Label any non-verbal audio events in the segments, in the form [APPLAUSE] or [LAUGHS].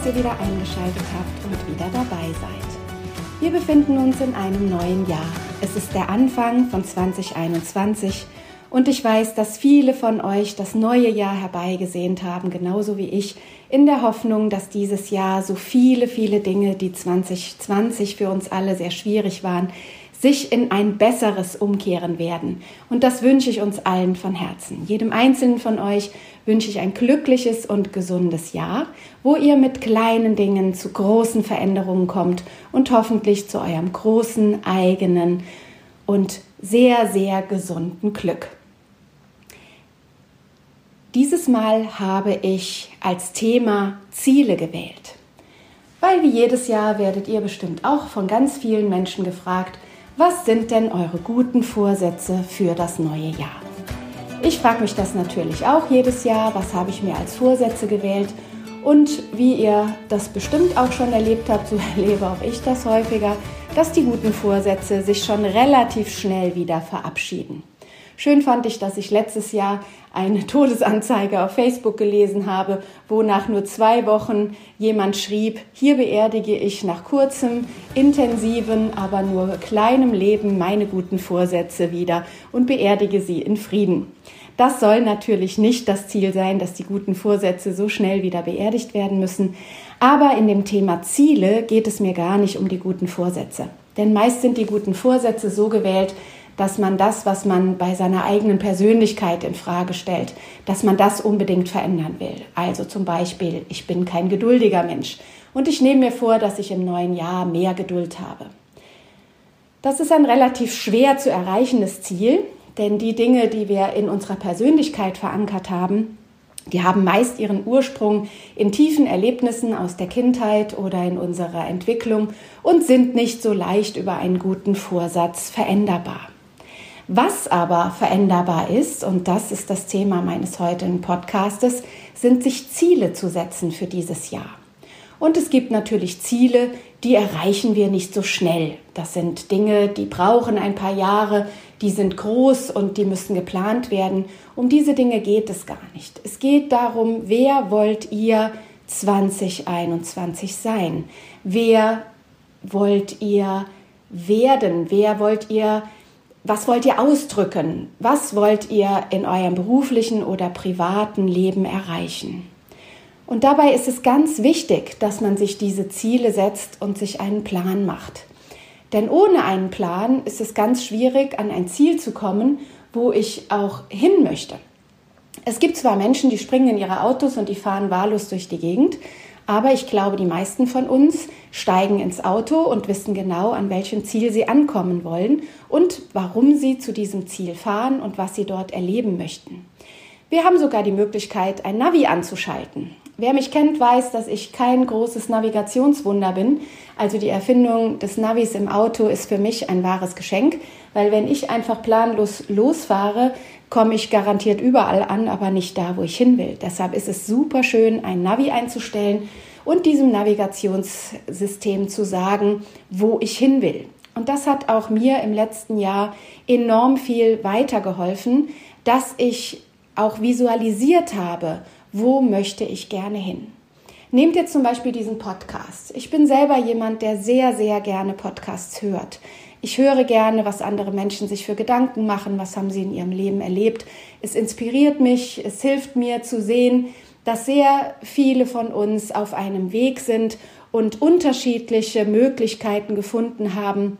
Dass ihr wieder eingeschaltet habt und wieder dabei seid. Wir befinden uns in einem neuen Jahr. Es ist der Anfang von 2021 und ich weiß, dass viele von euch das neue Jahr herbeigesehnt haben, genauso wie ich, in der Hoffnung, dass dieses Jahr so viele, viele Dinge, die 2020 für uns alle sehr schwierig waren, sich in ein besseres umkehren werden. Und das wünsche ich uns allen von Herzen. Jedem Einzelnen von euch wünsche ich ein glückliches und gesundes Jahr, wo ihr mit kleinen Dingen zu großen Veränderungen kommt und hoffentlich zu eurem großen eigenen und sehr, sehr gesunden Glück. Dieses Mal habe ich als Thema Ziele gewählt. Weil wie jedes Jahr werdet ihr bestimmt auch von ganz vielen Menschen gefragt, was sind denn eure guten Vorsätze für das neue Jahr? Ich frage mich das natürlich auch jedes Jahr, was habe ich mir als Vorsätze gewählt und wie ihr das bestimmt auch schon erlebt habt, so [LAUGHS] erlebe auch ich das häufiger, dass die guten Vorsätze sich schon relativ schnell wieder verabschieden. Schön fand ich, dass ich letztes Jahr eine [LAUGHS] Todesanzeige auf Facebook gelesen habe, wo nach nur zwei Wochen jemand schrieb, hier beerdige ich nach kurzem, intensiven, aber nur kleinem Leben meine guten Vorsätze wieder und beerdige sie in Frieden. Das soll natürlich nicht das Ziel sein, dass die guten Vorsätze so schnell wieder beerdigt werden müssen. Aber in dem Thema Ziele geht es mir gar nicht um die guten Vorsätze. Denn meist sind die guten Vorsätze so gewählt, dass man das, was man bei seiner eigenen Persönlichkeit in Frage stellt, dass man das unbedingt verändern will. Also zum Beispiel, ich bin kein geduldiger Mensch und ich nehme mir vor, dass ich im neuen Jahr mehr Geduld habe. Das ist ein relativ schwer zu erreichendes Ziel, denn die Dinge, die wir in unserer Persönlichkeit verankert haben, die haben meist ihren Ursprung in tiefen Erlebnissen aus der Kindheit oder in unserer Entwicklung und sind nicht so leicht über einen guten Vorsatz veränderbar. Was aber veränderbar ist, und das ist das Thema meines heutigen Podcastes, sind sich Ziele zu setzen für dieses Jahr. Und es gibt natürlich Ziele, die erreichen wir nicht so schnell. Das sind Dinge, die brauchen ein paar Jahre, die sind groß und die müssen geplant werden. Um diese Dinge geht es gar nicht. Es geht darum, wer wollt ihr 2021 sein? Wer wollt ihr werden? Wer wollt ihr was wollt ihr ausdrücken? Was wollt ihr in eurem beruflichen oder privaten Leben erreichen? Und dabei ist es ganz wichtig, dass man sich diese Ziele setzt und sich einen Plan macht. Denn ohne einen Plan ist es ganz schwierig, an ein Ziel zu kommen, wo ich auch hin möchte. Es gibt zwar Menschen, die springen in ihre Autos und die fahren wahllos durch die Gegend, aber ich glaube, die meisten von uns steigen ins Auto und wissen genau, an welchem Ziel sie ankommen wollen und warum sie zu diesem Ziel fahren und was sie dort erleben möchten. Wir haben sogar die Möglichkeit, ein Navi anzuschalten. Wer mich kennt, weiß, dass ich kein großes Navigationswunder bin. Also die Erfindung des Navis im Auto ist für mich ein wahres Geschenk, weil wenn ich einfach planlos losfahre, komme ich garantiert überall an, aber nicht da, wo ich hin will. Deshalb ist es super schön, ein Navi einzustellen und diesem Navigationssystem zu sagen, wo ich hin will. Und das hat auch mir im letzten Jahr enorm viel weitergeholfen, dass ich auch visualisiert habe, wo möchte ich gerne hin. Nehmt jetzt zum Beispiel diesen Podcast. Ich bin selber jemand, der sehr, sehr gerne Podcasts hört. Ich höre gerne, was andere Menschen sich für Gedanken machen, was haben sie in ihrem Leben erlebt. Es inspiriert mich, es hilft mir zu sehen, dass sehr viele von uns auf einem Weg sind und unterschiedliche Möglichkeiten gefunden haben,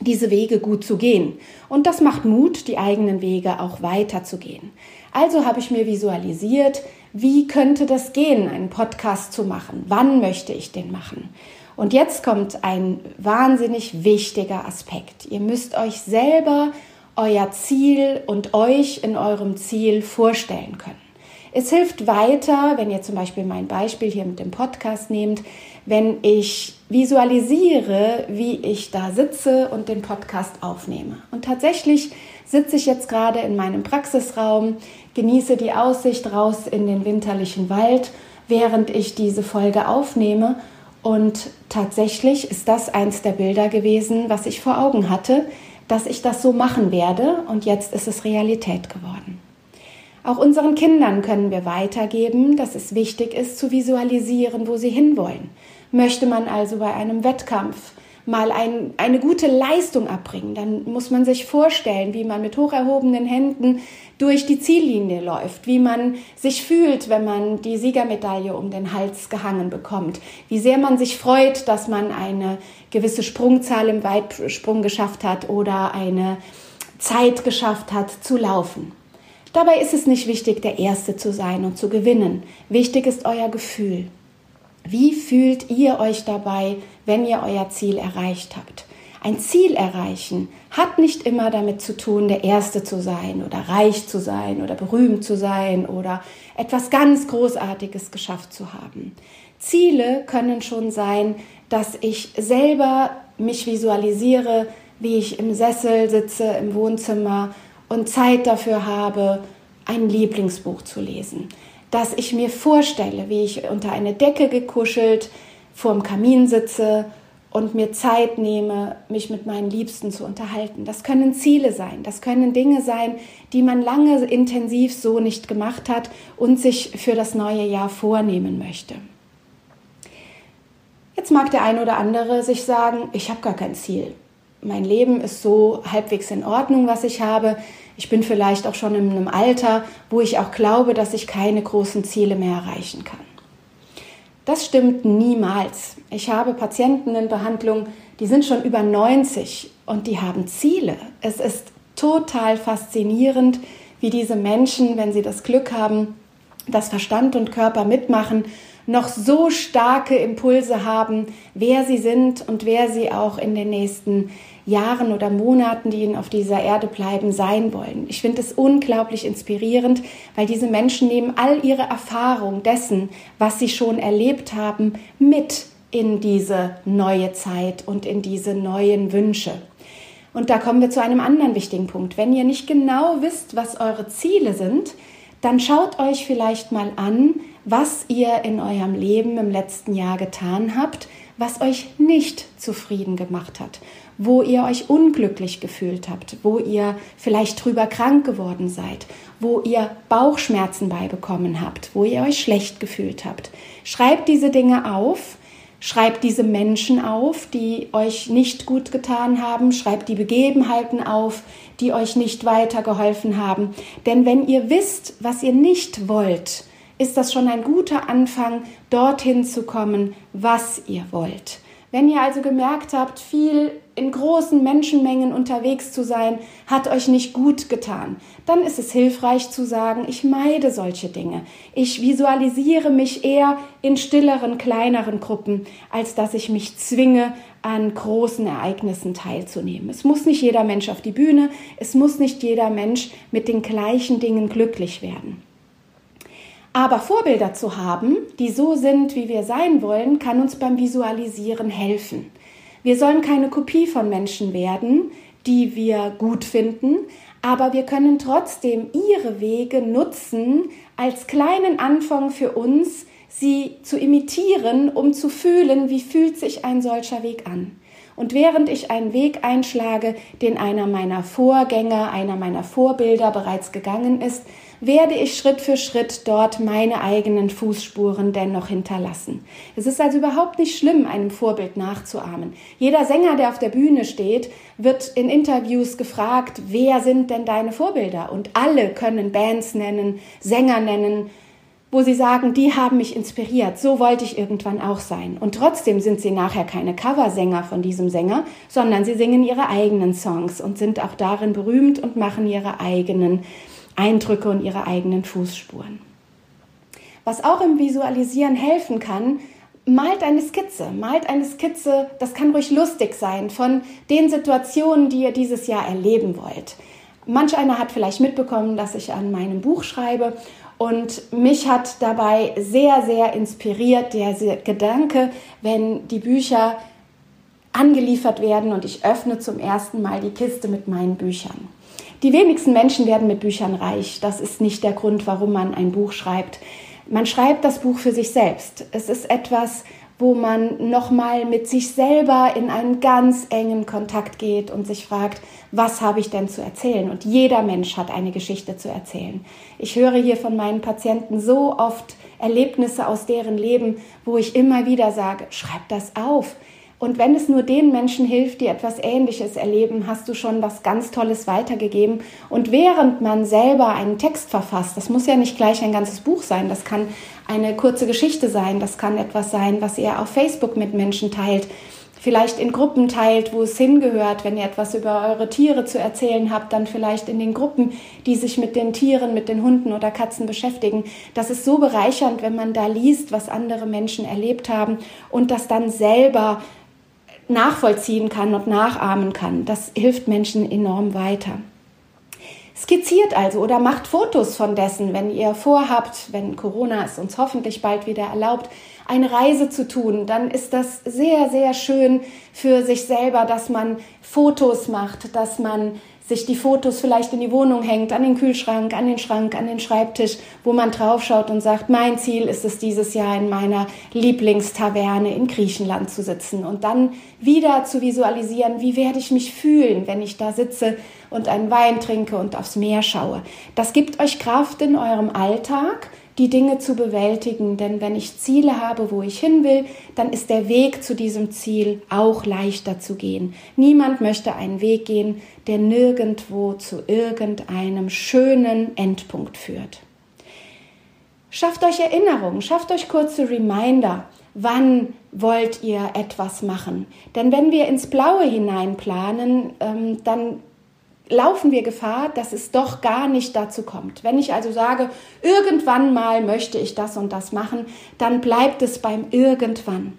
diese Wege gut zu gehen. Und das macht Mut, die eigenen Wege auch weiterzugehen. Also habe ich mir visualisiert, wie könnte das gehen, einen Podcast zu machen? Wann möchte ich den machen? Und jetzt kommt ein wahnsinnig wichtiger Aspekt. Ihr müsst euch selber euer Ziel und euch in eurem Ziel vorstellen können. Es hilft weiter, wenn ihr zum Beispiel mein Beispiel hier mit dem Podcast nehmt, wenn ich visualisiere, wie ich da sitze und den Podcast aufnehme. Und tatsächlich sitze ich jetzt gerade in meinem Praxisraum, genieße die Aussicht raus in den winterlichen Wald, während ich diese Folge aufnehme. Und tatsächlich ist das eins der Bilder gewesen, was ich vor Augen hatte, dass ich das so machen werde. Und jetzt ist es Realität geworden. Auch unseren Kindern können wir weitergeben, dass es wichtig ist zu visualisieren, wo sie hinwollen. Möchte man also bei einem Wettkampf mal ein, eine gute Leistung abbringen, dann muss man sich vorstellen, wie man mit hoch erhobenen Händen durch die Ziellinie läuft, wie man sich fühlt, wenn man die Siegermedaille um den Hals gehangen bekommt, wie sehr man sich freut, dass man eine gewisse Sprungzahl im Weitsprung geschafft hat oder eine Zeit geschafft hat zu laufen. Dabei ist es nicht wichtig, der Erste zu sein und zu gewinnen. Wichtig ist euer Gefühl. Wie fühlt ihr euch dabei, wenn ihr euer Ziel erreicht habt? Ein Ziel erreichen hat nicht immer damit zu tun, der Erste zu sein oder reich zu sein oder berühmt zu sein oder etwas ganz Großartiges geschafft zu haben. Ziele können schon sein, dass ich selber mich visualisiere, wie ich im Sessel sitze im Wohnzimmer und Zeit dafür habe, ein Lieblingsbuch zu lesen. Dass ich mir vorstelle, wie ich unter eine Decke gekuschelt vorm Kamin sitze und mir Zeit nehme, mich mit meinen Liebsten zu unterhalten. Das können Ziele sein, das können Dinge sein, die man lange intensiv so nicht gemacht hat und sich für das neue Jahr vornehmen möchte. Jetzt mag der ein oder andere sich sagen, ich habe gar kein Ziel mein Leben ist so halbwegs in Ordnung, was ich habe. Ich bin vielleicht auch schon in einem Alter, wo ich auch glaube, dass ich keine großen Ziele mehr erreichen kann. Das stimmt niemals. Ich habe Patienten in Behandlung, die sind schon über 90 und die haben Ziele. Es ist total faszinierend, wie diese Menschen, wenn sie das Glück haben, dass Verstand und Körper mitmachen, noch so starke Impulse haben, wer sie sind und wer sie auch in den nächsten Jahren oder Monaten, die ihnen auf dieser Erde bleiben, sein wollen. Ich finde es unglaublich inspirierend, weil diese Menschen nehmen all ihre Erfahrung dessen, was sie schon erlebt haben, mit in diese neue Zeit und in diese neuen Wünsche. Und da kommen wir zu einem anderen wichtigen Punkt. Wenn ihr nicht genau wisst, was eure Ziele sind, dann schaut euch vielleicht mal an, was ihr in eurem Leben im letzten Jahr getan habt, was euch nicht zufrieden gemacht hat, wo ihr euch unglücklich gefühlt habt, wo ihr vielleicht drüber krank geworden seid, wo ihr Bauchschmerzen beibekommen habt, wo ihr euch schlecht gefühlt habt. Schreibt diese Dinge auf, schreibt diese Menschen auf, die euch nicht gut getan haben, schreibt die Begebenheiten auf, die euch nicht weitergeholfen haben. Denn wenn ihr wisst, was ihr nicht wollt, ist das schon ein guter Anfang, dorthin zu kommen, was ihr wollt. Wenn ihr also gemerkt habt, viel in großen Menschenmengen unterwegs zu sein, hat euch nicht gut getan, dann ist es hilfreich zu sagen, ich meide solche Dinge. Ich visualisiere mich eher in stilleren, kleineren Gruppen, als dass ich mich zwinge, an großen Ereignissen teilzunehmen. Es muss nicht jeder Mensch auf die Bühne, es muss nicht jeder Mensch mit den gleichen Dingen glücklich werden. Aber Vorbilder zu haben, die so sind, wie wir sein wollen, kann uns beim Visualisieren helfen. Wir sollen keine Kopie von Menschen werden, die wir gut finden, aber wir können trotzdem ihre Wege nutzen als kleinen Anfang für uns, sie zu imitieren, um zu fühlen, wie fühlt sich ein solcher Weg an. Und während ich einen Weg einschlage, den einer meiner Vorgänger, einer meiner Vorbilder bereits gegangen ist, werde ich Schritt für Schritt dort meine eigenen Fußspuren dennoch hinterlassen. Es ist also überhaupt nicht schlimm, einem Vorbild nachzuahmen. Jeder Sänger, der auf der Bühne steht, wird in Interviews gefragt, wer sind denn deine Vorbilder? Und alle können Bands nennen, Sänger nennen, wo sie sagen, die haben mich inspiriert, so wollte ich irgendwann auch sein. Und trotzdem sind sie nachher keine Coversänger von diesem Sänger, sondern sie singen ihre eigenen Songs und sind auch darin berühmt und machen ihre eigenen Eindrücke und ihre eigenen Fußspuren. was auch im Visualisieren helfen kann, malt eine Skizze, malt eine Skizze, das kann ruhig lustig sein, von den Situationen, die ihr dieses Jahr erleben wollt. Manch einer hat vielleicht mitbekommen, dass ich an meinem Buch schreibe und mich hat dabei sehr, sehr inspiriert der Gedanke, wenn die Bücher angeliefert werden und ich öffne zum ersten Mal die Kiste mit meinen Büchern. Die wenigsten Menschen werden mit Büchern reich. Das ist nicht der Grund, warum man ein Buch schreibt. Man schreibt das Buch für sich selbst. Es ist etwas, wo man nochmal mit sich selber in einen ganz engen Kontakt geht und sich fragt, was habe ich denn zu erzählen? Und jeder Mensch hat eine Geschichte zu erzählen. Ich höre hier von meinen Patienten so oft Erlebnisse aus deren Leben, wo ich immer wieder sage, schreib das auf. Und wenn es nur den Menschen hilft, die etwas Ähnliches erleben, hast du schon was ganz Tolles weitergegeben. Und während man selber einen Text verfasst, das muss ja nicht gleich ein ganzes Buch sein, das kann eine kurze Geschichte sein, das kann etwas sein, was ihr auf Facebook mit Menschen teilt, vielleicht in Gruppen teilt, wo es hingehört, wenn ihr etwas über eure Tiere zu erzählen habt, dann vielleicht in den Gruppen, die sich mit den Tieren, mit den Hunden oder Katzen beschäftigen. Das ist so bereichernd, wenn man da liest, was andere Menschen erlebt haben und das dann selber nachvollziehen kann und nachahmen kann. Das hilft Menschen enorm weiter. Skizziert also oder macht Fotos von dessen, wenn ihr vorhabt, wenn Corona es uns hoffentlich bald wieder erlaubt, eine Reise zu tun, dann ist das sehr, sehr schön für sich selber, dass man Fotos macht, dass man sich die Fotos vielleicht in die Wohnung hängt, an den Kühlschrank, an den Schrank, an den Schreibtisch, wo man draufschaut und sagt, mein Ziel ist es dieses Jahr in meiner Lieblingstaverne in Griechenland zu sitzen und dann wieder zu visualisieren, wie werde ich mich fühlen, wenn ich da sitze und einen Wein trinke und aufs Meer schaue. Das gibt euch Kraft in eurem Alltag die Dinge zu bewältigen. Denn wenn ich Ziele habe, wo ich hin will, dann ist der Weg zu diesem Ziel auch leichter zu gehen. Niemand möchte einen Weg gehen, der nirgendwo zu irgendeinem schönen Endpunkt führt. Schafft euch Erinnerungen, schafft euch kurze Reminder. Wann wollt ihr etwas machen? Denn wenn wir ins Blaue hineinplanen, ähm, dann laufen wir Gefahr, dass es doch gar nicht dazu kommt. Wenn ich also sage, irgendwann mal möchte ich das und das machen, dann bleibt es beim irgendwann.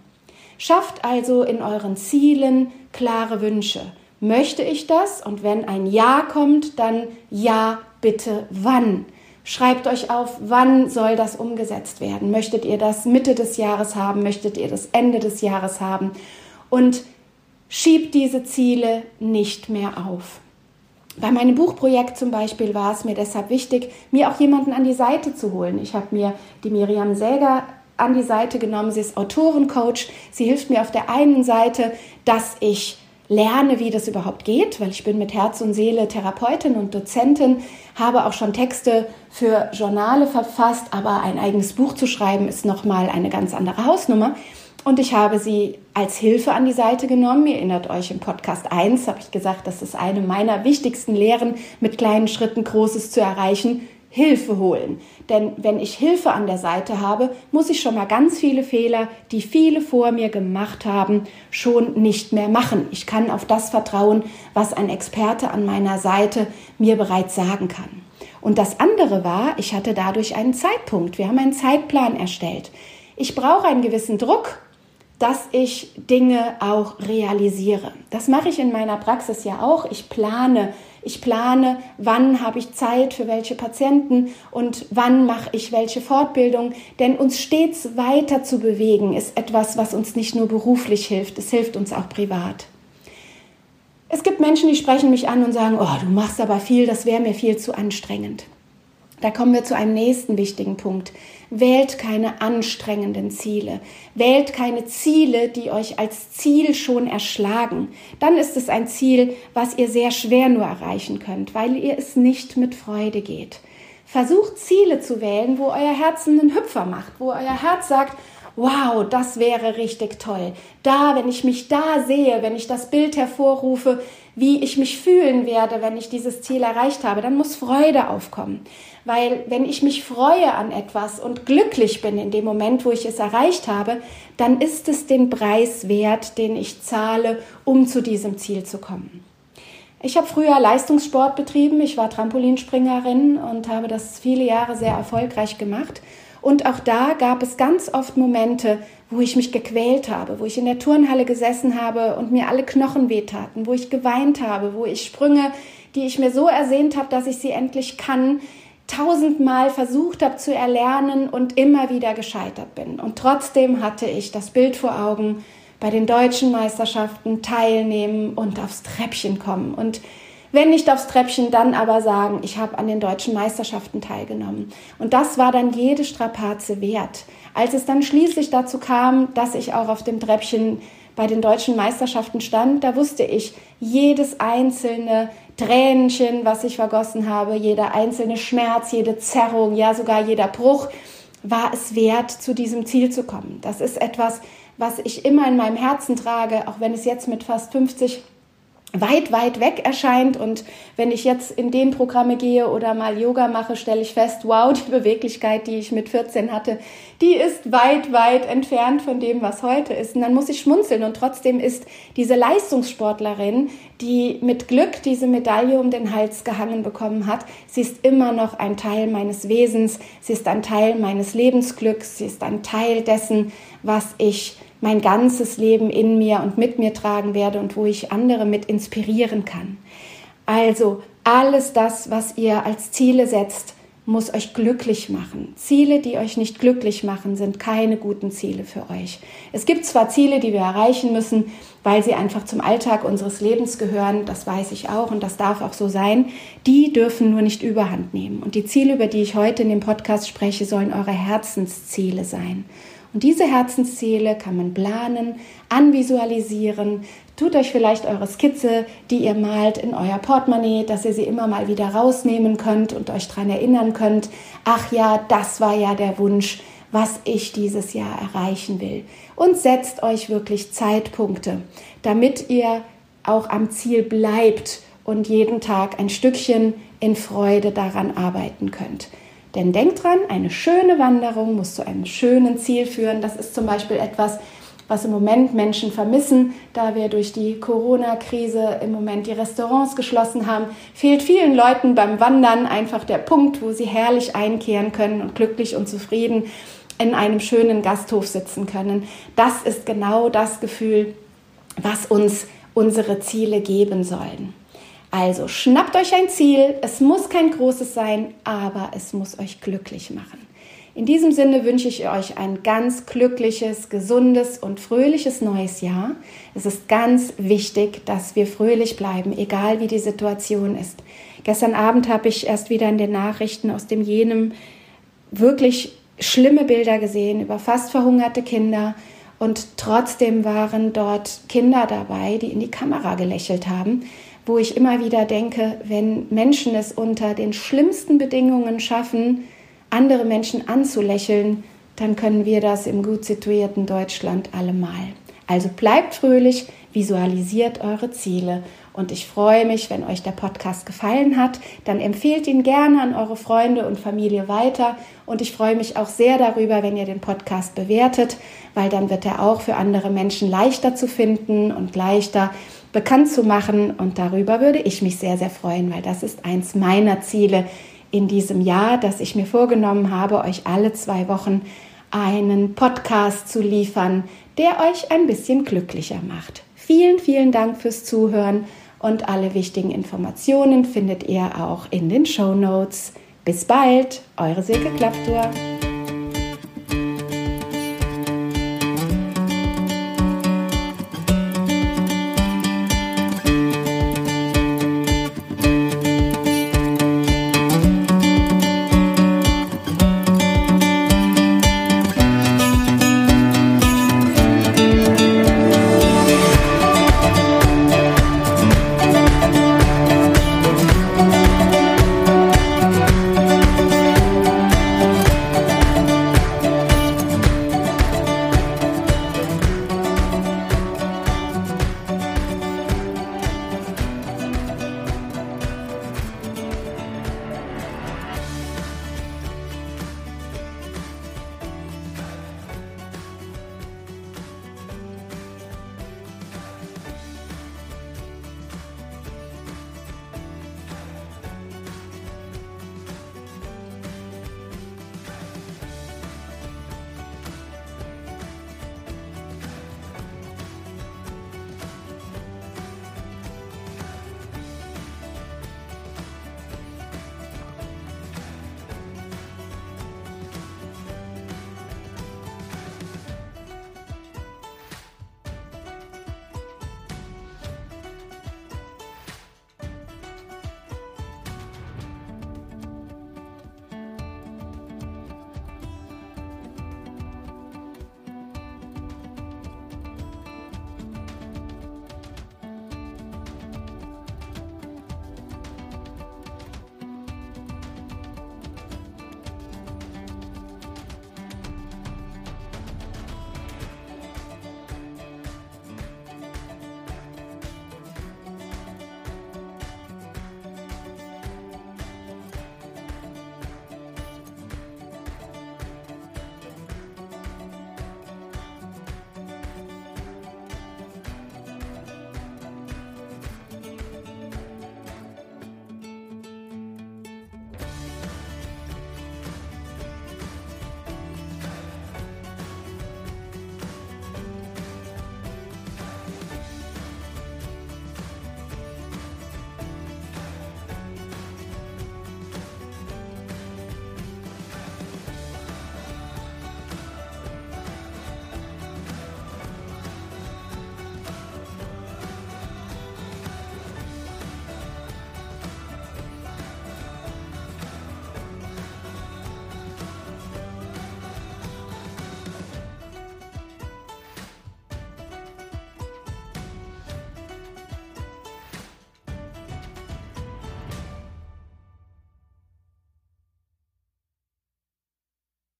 Schafft also in euren Zielen klare Wünsche. Möchte ich das? Und wenn ein Ja kommt, dann Ja, bitte, wann? Schreibt euch auf, wann soll das umgesetzt werden? Möchtet ihr das Mitte des Jahres haben? Möchtet ihr das Ende des Jahres haben? Und schiebt diese Ziele nicht mehr auf. Bei meinem Buchprojekt zum Beispiel war es mir deshalb wichtig, mir auch jemanden an die Seite zu holen. Ich habe mir die Miriam Säger an die Seite genommen. Sie ist Autorencoach. Sie hilft mir auf der einen Seite, dass ich lerne, wie das überhaupt geht, weil ich bin mit Herz und Seele Therapeutin und Dozentin, habe auch schon Texte für Journale verfasst, aber ein eigenes Buch zu schreiben ist nochmal eine ganz andere Hausnummer. Und ich habe sie als Hilfe an die Seite genommen. Ihr erinnert euch, im Podcast 1 habe ich gesagt, das ist eine meiner wichtigsten Lehren, mit kleinen Schritten Großes zu erreichen. Hilfe holen. Denn wenn ich Hilfe an der Seite habe, muss ich schon mal ganz viele Fehler, die viele vor mir gemacht haben, schon nicht mehr machen. Ich kann auf das vertrauen, was ein Experte an meiner Seite mir bereits sagen kann. Und das andere war, ich hatte dadurch einen Zeitpunkt. Wir haben einen Zeitplan erstellt. Ich brauche einen gewissen Druck, dass ich Dinge auch realisiere. Das mache ich in meiner Praxis ja auch. Ich plane, ich plane, wann habe ich Zeit für welche Patienten und wann mache ich welche Fortbildung. Denn uns stets weiter zu bewegen ist etwas, was uns nicht nur beruflich hilft, es hilft uns auch privat. Es gibt Menschen, die sprechen mich an und sagen, oh, du machst aber viel, das wäre mir viel zu anstrengend. Da kommen wir zu einem nächsten wichtigen Punkt. Wählt keine anstrengenden Ziele. Wählt keine Ziele, die euch als Ziel schon erschlagen. Dann ist es ein Ziel, was ihr sehr schwer nur erreichen könnt, weil ihr es nicht mit Freude geht. Versucht Ziele zu wählen, wo euer Herz einen Hüpfer macht, wo euer Herz sagt, wow, das wäre richtig toll. Da, wenn ich mich da sehe, wenn ich das Bild hervorrufe, wie ich mich fühlen werde, wenn ich dieses Ziel erreicht habe, dann muss Freude aufkommen. Weil wenn ich mich freue an etwas und glücklich bin in dem Moment, wo ich es erreicht habe, dann ist es den Preis wert, den ich zahle, um zu diesem Ziel zu kommen. Ich habe früher Leistungssport betrieben, ich war Trampolinspringerin und habe das viele Jahre sehr erfolgreich gemacht. Und auch da gab es ganz oft Momente, wo ich mich gequält habe, wo ich in der Turnhalle gesessen habe und mir alle Knochen wehtaten, wo ich geweint habe, wo ich Sprünge, die ich mir so ersehnt habe, dass ich sie endlich kann, tausendmal versucht habe zu erlernen und immer wieder gescheitert bin. Und trotzdem hatte ich das Bild vor Augen, bei den deutschen Meisterschaften teilnehmen und aufs Treppchen kommen. Und wenn nicht aufs Treppchen, dann aber sagen, ich habe an den deutschen Meisterschaften teilgenommen. Und das war dann jede Strapaze wert. Als es dann schließlich dazu kam, dass ich auch auf dem Treppchen bei den deutschen Meisterschaften stand, da wusste ich, jedes einzelne Tränchen, was ich vergossen habe, jeder einzelne Schmerz, jede Zerrung, ja sogar jeder Bruch, war es wert, zu diesem Ziel zu kommen. Das ist etwas, was ich immer in meinem Herzen trage, auch wenn es jetzt mit fast 50 weit, weit weg erscheint. Und wenn ich jetzt in den Programme gehe oder mal Yoga mache, stelle ich fest, wow, die Beweglichkeit, die ich mit 14 hatte, die ist weit, weit entfernt von dem, was heute ist. Und dann muss ich schmunzeln. Und trotzdem ist diese Leistungssportlerin, die mit Glück diese Medaille um den Hals gehangen bekommen hat, sie ist immer noch ein Teil meines Wesens. Sie ist ein Teil meines Lebensglücks. Sie ist ein Teil dessen, was ich mein ganzes Leben in mir und mit mir tragen werde und wo ich andere mit inspirieren kann. Also alles das, was ihr als Ziele setzt, muss euch glücklich machen. Ziele, die euch nicht glücklich machen, sind keine guten Ziele für euch. Es gibt zwar Ziele, die wir erreichen müssen, weil sie einfach zum Alltag unseres Lebens gehören, das weiß ich auch und das darf auch so sein, die dürfen nur nicht überhand nehmen. Und die Ziele, über die ich heute in dem Podcast spreche, sollen eure Herzensziele sein. Und diese Herzensziele kann man planen, anvisualisieren. Tut euch vielleicht eure Skizze, die ihr malt, in euer Portemonnaie, dass ihr sie immer mal wieder rausnehmen könnt und euch daran erinnern könnt, ach ja, das war ja der Wunsch, was ich dieses Jahr erreichen will. Und setzt euch wirklich Zeitpunkte, damit ihr auch am Ziel bleibt und jeden Tag ein Stückchen in Freude daran arbeiten könnt. Denn denkt dran, eine schöne Wanderung muss zu einem schönen Ziel führen. Das ist zum Beispiel etwas, was im Moment Menschen vermissen, da wir durch die Corona-Krise im Moment die Restaurants geschlossen haben, fehlt vielen Leuten beim Wandern einfach der Punkt, wo sie herrlich einkehren können und glücklich und zufrieden in einem schönen Gasthof sitzen können. Das ist genau das Gefühl, was uns unsere Ziele geben sollen. Also schnappt euch ein Ziel. Es muss kein großes sein, aber es muss euch glücklich machen. In diesem Sinne wünsche ich euch ein ganz glückliches, gesundes und fröhliches neues Jahr. Es ist ganz wichtig, dass wir fröhlich bleiben, egal wie die Situation ist. Gestern Abend habe ich erst wieder in den Nachrichten aus dem Jenem wirklich schlimme Bilder gesehen über fast verhungerte Kinder. Und trotzdem waren dort Kinder dabei, die in die Kamera gelächelt haben wo ich immer wieder denke, wenn Menschen es unter den schlimmsten Bedingungen schaffen, andere Menschen anzulächeln, dann können wir das im gut situierten Deutschland allemal. Also bleibt fröhlich, visualisiert eure Ziele. Und ich freue mich, wenn euch der Podcast gefallen hat, dann empfehlt ihn gerne an eure Freunde und Familie weiter. Und ich freue mich auch sehr darüber, wenn ihr den Podcast bewertet, weil dann wird er auch für andere Menschen leichter zu finden und leichter bekannt zu machen. Und darüber würde ich mich sehr, sehr freuen, weil das ist eins meiner Ziele in diesem Jahr, dass ich mir vorgenommen habe, euch alle zwei Wochen einen Podcast zu liefern, der euch ein bisschen glücklicher macht. Vielen, vielen Dank fürs Zuhören und alle wichtigen Informationen findet ihr auch in den Show Notes. Bis bald, eure Silke Klapptour.